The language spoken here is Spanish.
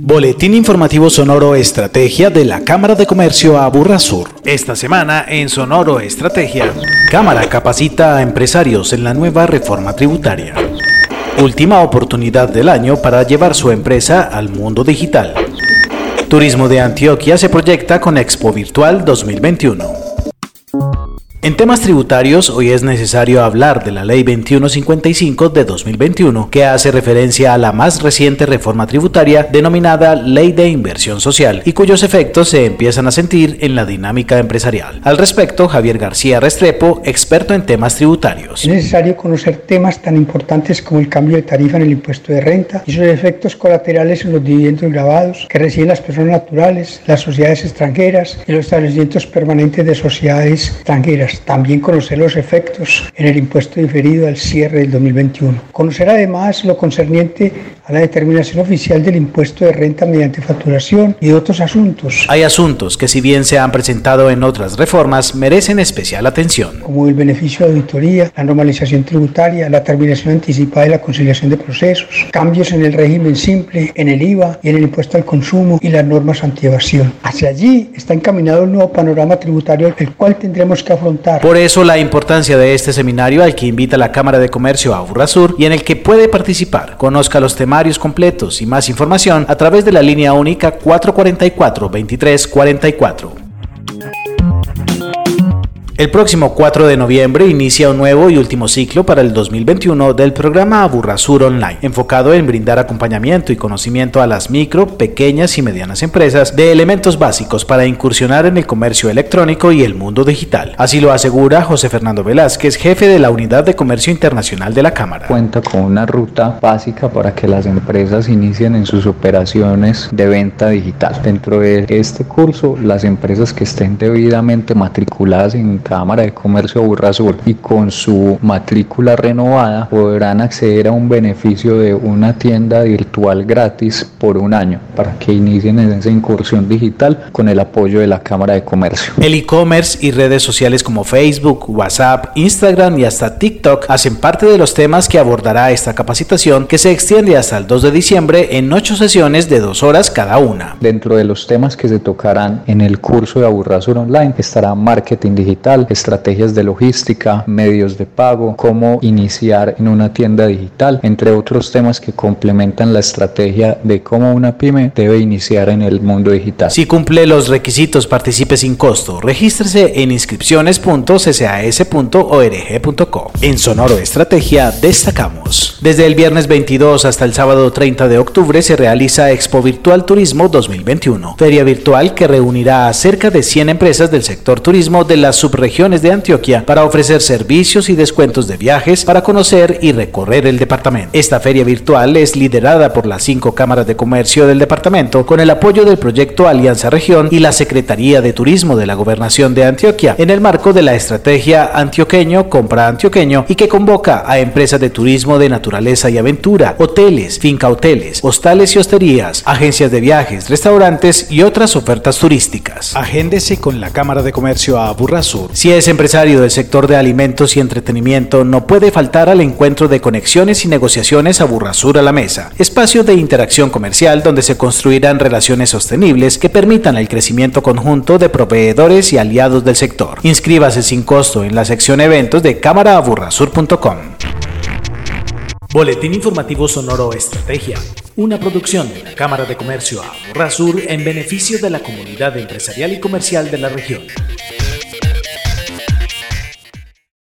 Boletín informativo Sonoro Estrategia de la Cámara de Comercio Aburra Sur. Esta semana en Sonoro Estrategia, Cámara capacita a empresarios en la nueva reforma tributaria. Última oportunidad del año para llevar su empresa al mundo digital. Turismo de Antioquia se proyecta con Expo Virtual 2021. En temas tributarios, hoy es necesario hablar de la Ley 2155 de 2021, que hace referencia a la más reciente reforma tributaria denominada Ley de Inversión Social y cuyos efectos se empiezan a sentir en la dinámica empresarial. Al respecto, Javier García Restrepo, experto en temas tributarios. Es necesario conocer temas tan importantes como el cambio de tarifa en el impuesto de renta y sus efectos colaterales en los dividendos grabados que reciben las personas naturales, las sociedades extranjeras y los establecimientos permanentes de sociedades extranjeras también conocer los efectos en el impuesto diferido al cierre del 2021. Conocer además lo concerniente a la determinación oficial del impuesto de renta mediante facturación y otros asuntos. Hay asuntos que si bien se han presentado en otras reformas merecen especial atención. Como el beneficio de auditoría, la normalización tributaria, la terminación anticipada y la conciliación de procesos, cambios en el régimen simple, en el IVA y en el impuesto al consumo y las normas antievasión. Hacia allí está encaminado el nuevo panorama tributario el cual tendremos que afrontar por eso la importancia de este seminario al que invita la Cámara de Comercio a Sur y en el que puede participar. Conozca los temarios completos y más información a través de la línea única 444 2344. El próximo 4 de noviembre inicia un nuevo y último ciclo para el 2021 del programa Aburrasur Online, enfocado en brindar acompañamiento y conocimiento a las micro, pequeñas y medianas empresas de elementos básicos para incursionar en el comercio electrónico y el mundo digital. Así lo asegura José Fernando Velázquez, jefe de la Unidad de Comercio Internacional de la Cámara. Cuenta con una ruta básica para que las empresas inicien en sus operaciones de venta digital. Dentro de este curso, las empresas que estén debidamente matriculadas en Cámara de Comercio Burrasur y con su matrícula renovada podrán acceder a un beneficio de una tienda virtual gratis por un año para que inicien en esa incursión digital con el apoyo de la Cámara de Comercio. El e-commerce y redes sociales como Facebook, WhatsApp, Instagram y hasta TikTok hacen parte de los temas que abordará esta capacitación que se extiende hasta el 2 de diciembre en ocho sesiones de dos horas cada una. Dentro de los temas que se tocarán en el curso de Aburrasur Online estará marketing digital, estrategias de logística, medios de pago, cómo iniciar en una tienda digital, entre otros temas que complementan la estrategia de cómo una pyme debe iniciar en el mundo digital. Si cumple los requisitos, participe sin costo. Regístrese en inscripciones.ccas.org.co. En Sonoro Estrategia destacamos. Desde el viernes 22 hasta el sábado 30 de octubre se realiza Expo Virtual Turismo 2021, feria virtual que reunirá a cerca de 100 empresas del sector turismo de la subregión regiones de Antioquia para ofrecer servicios y descuentos de viajes para conocer y recorrer el departamento. Esta feria virtual es liderada por las cinco cámaras de comercio del departamento con el apoyo del proyecto Alianza Región y la Secretaría de Turismo de la Gobernación de Antioquia en el marco de la estrategia Antioqueño Compra Antioqueño y que convoca a empresas de turismo de naturaleza y aventura, hoteles, finca hoteles, hostales y hosterías, agencias de viajes, restaurantes y otras ofertas turísticas. Agéndese con la Cámara de Comercio a Burrasur si es empresario del sector de alimentos y entretenimiento, no puede faltar al encuentro de conexiones y negociaciones a Burrasur a la mesa, espacio de interacción comercial donde se construirán relaciones sostenibles que permitan el crecimiento conjunto de proveedores y aliados del sector. Inscríbase sin costo en la sección eventos de cámaraaburrasur.com. Boletín informativo Sonoro Estrategia, una producción de la Cámara de Comercio Aburrasur en beneficio de la comunidad empresarial y comercial de la región.